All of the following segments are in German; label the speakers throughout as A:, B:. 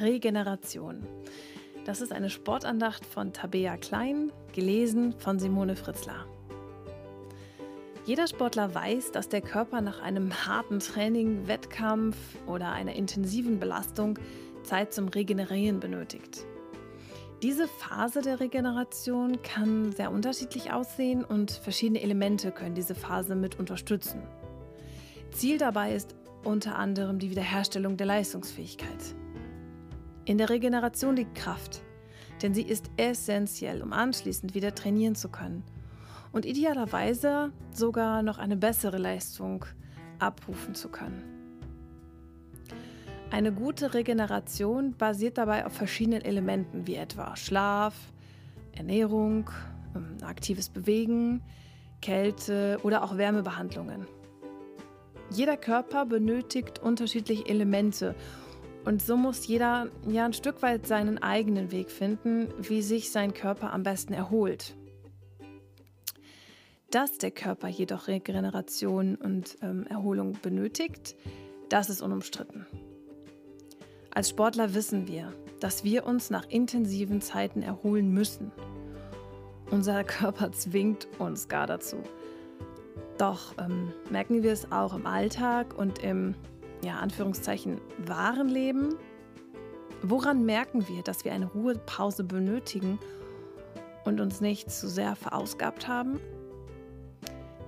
A: Regeneration. Das ist eine Sportandacht von Tabea Klein, gelesen von Simone Fritzler. Jeder Sportler weiß, dass der Körper nach einem harten Training, Wettkampf oder einer intensiven Belastung Zeit zum Regenerieren benötigt. Diese Phase der Regeneration kann sehr unterschiedlich aussehen und verschiedene Elemente können diese Phase mit unterstützen. Ziel dabei ist unter anderem die Wiederherstellung der Leistungsfähigkeit. In der Regeneration liegt Kraft, denn sie ist essentiell, um anschließend wieder trainieren zu können und idealerweise sogar noch eine bessere Leistung abrufen zu können. Eine gute Regeneration basiert dabei auf verschiedenen Elementen wie etwa Schlaf, Ernährung, ähm, aktives Bewegen, Kälte oder auch Wärmebehandlungen. Jeder Körper benötigt unterschiedliche Elemente und so muss jeder ja ein Stück weit seinen eigenen Weg finden, wie sich sein Körper am besten erholt. Dass der Körper jedoch Regeneration und ähm, Erholung benötigt, das ist unumstritten. Als Sportler wissen wir, dass wir uns nach intensiven Zeiten erholen müssen. Unser Körper zwingt uns gar dazu. Doch ähm, merken wir es auch im Alltag und im, ja, Anführungszeichen, wahren Leben? Woran merken wir, dass wir eine Ruhepause benötigen und uns nicht zu sehr verausgabt haben?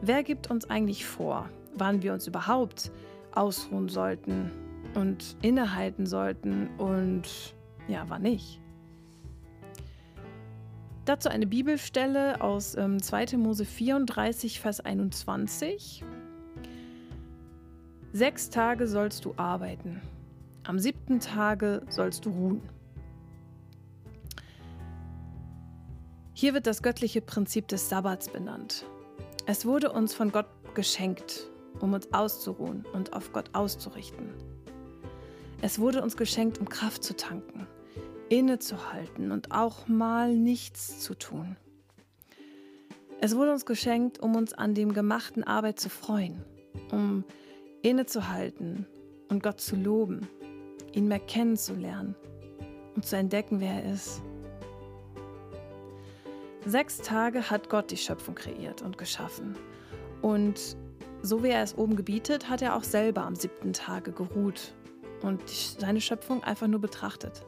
A: Wer gibt uns eigentlich vor, wann wir uns überhaupt ausruhen sollten und innehalten sollten und ja, war nicht. Dazu eine Bibelstelle aus ähm, 2. Mose 34, Vers 21. Sechs Tage sollst du arbeiten, am siebten Tage sollst du ruhen. Hier wird das göttliche Prinzip des Sabbats benannt. Es wurde uns von Gott geschenkt, um uns auszuruhen und auf Gott auszurichten. Es wurde uns geschenkt, um Kraft zu tanken, innezuhalten und auch mal nichts zu tun. Es wurde uns geschenkt, um uns an dem gemachten Arbeit zu freuen, um innezuhalten und Gott zu loben, ihn mehr kennenzulernen und zu entdecken, wer er ist. Sechs Tage hat Gott die Schöpfung kreiert und geschaffen. Und so wie er es oben gebietet, hat er auch selber am siebten Tage geruht und seine Schöpfung einfach nur betrachtet.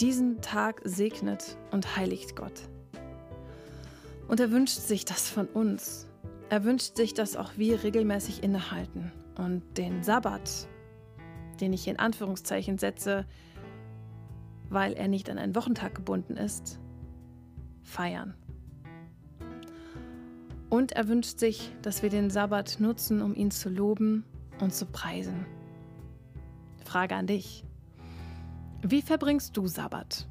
A: Diesen Tag segnet und heiligt Gott. Und er wünscht sich das von uns. Er wünscht sich, dass auch wir regelmäßig innehalten und den Sabbat, den ich in Anführungszeichen setze, weil er nicht an einen Wochentag gebunden ist, feiern. Und er wünscht sich, dass wir den Sabbat nutzen, um ihn zu loben und zu preisen. Frage an dich. Wie verbringst du Sabbat?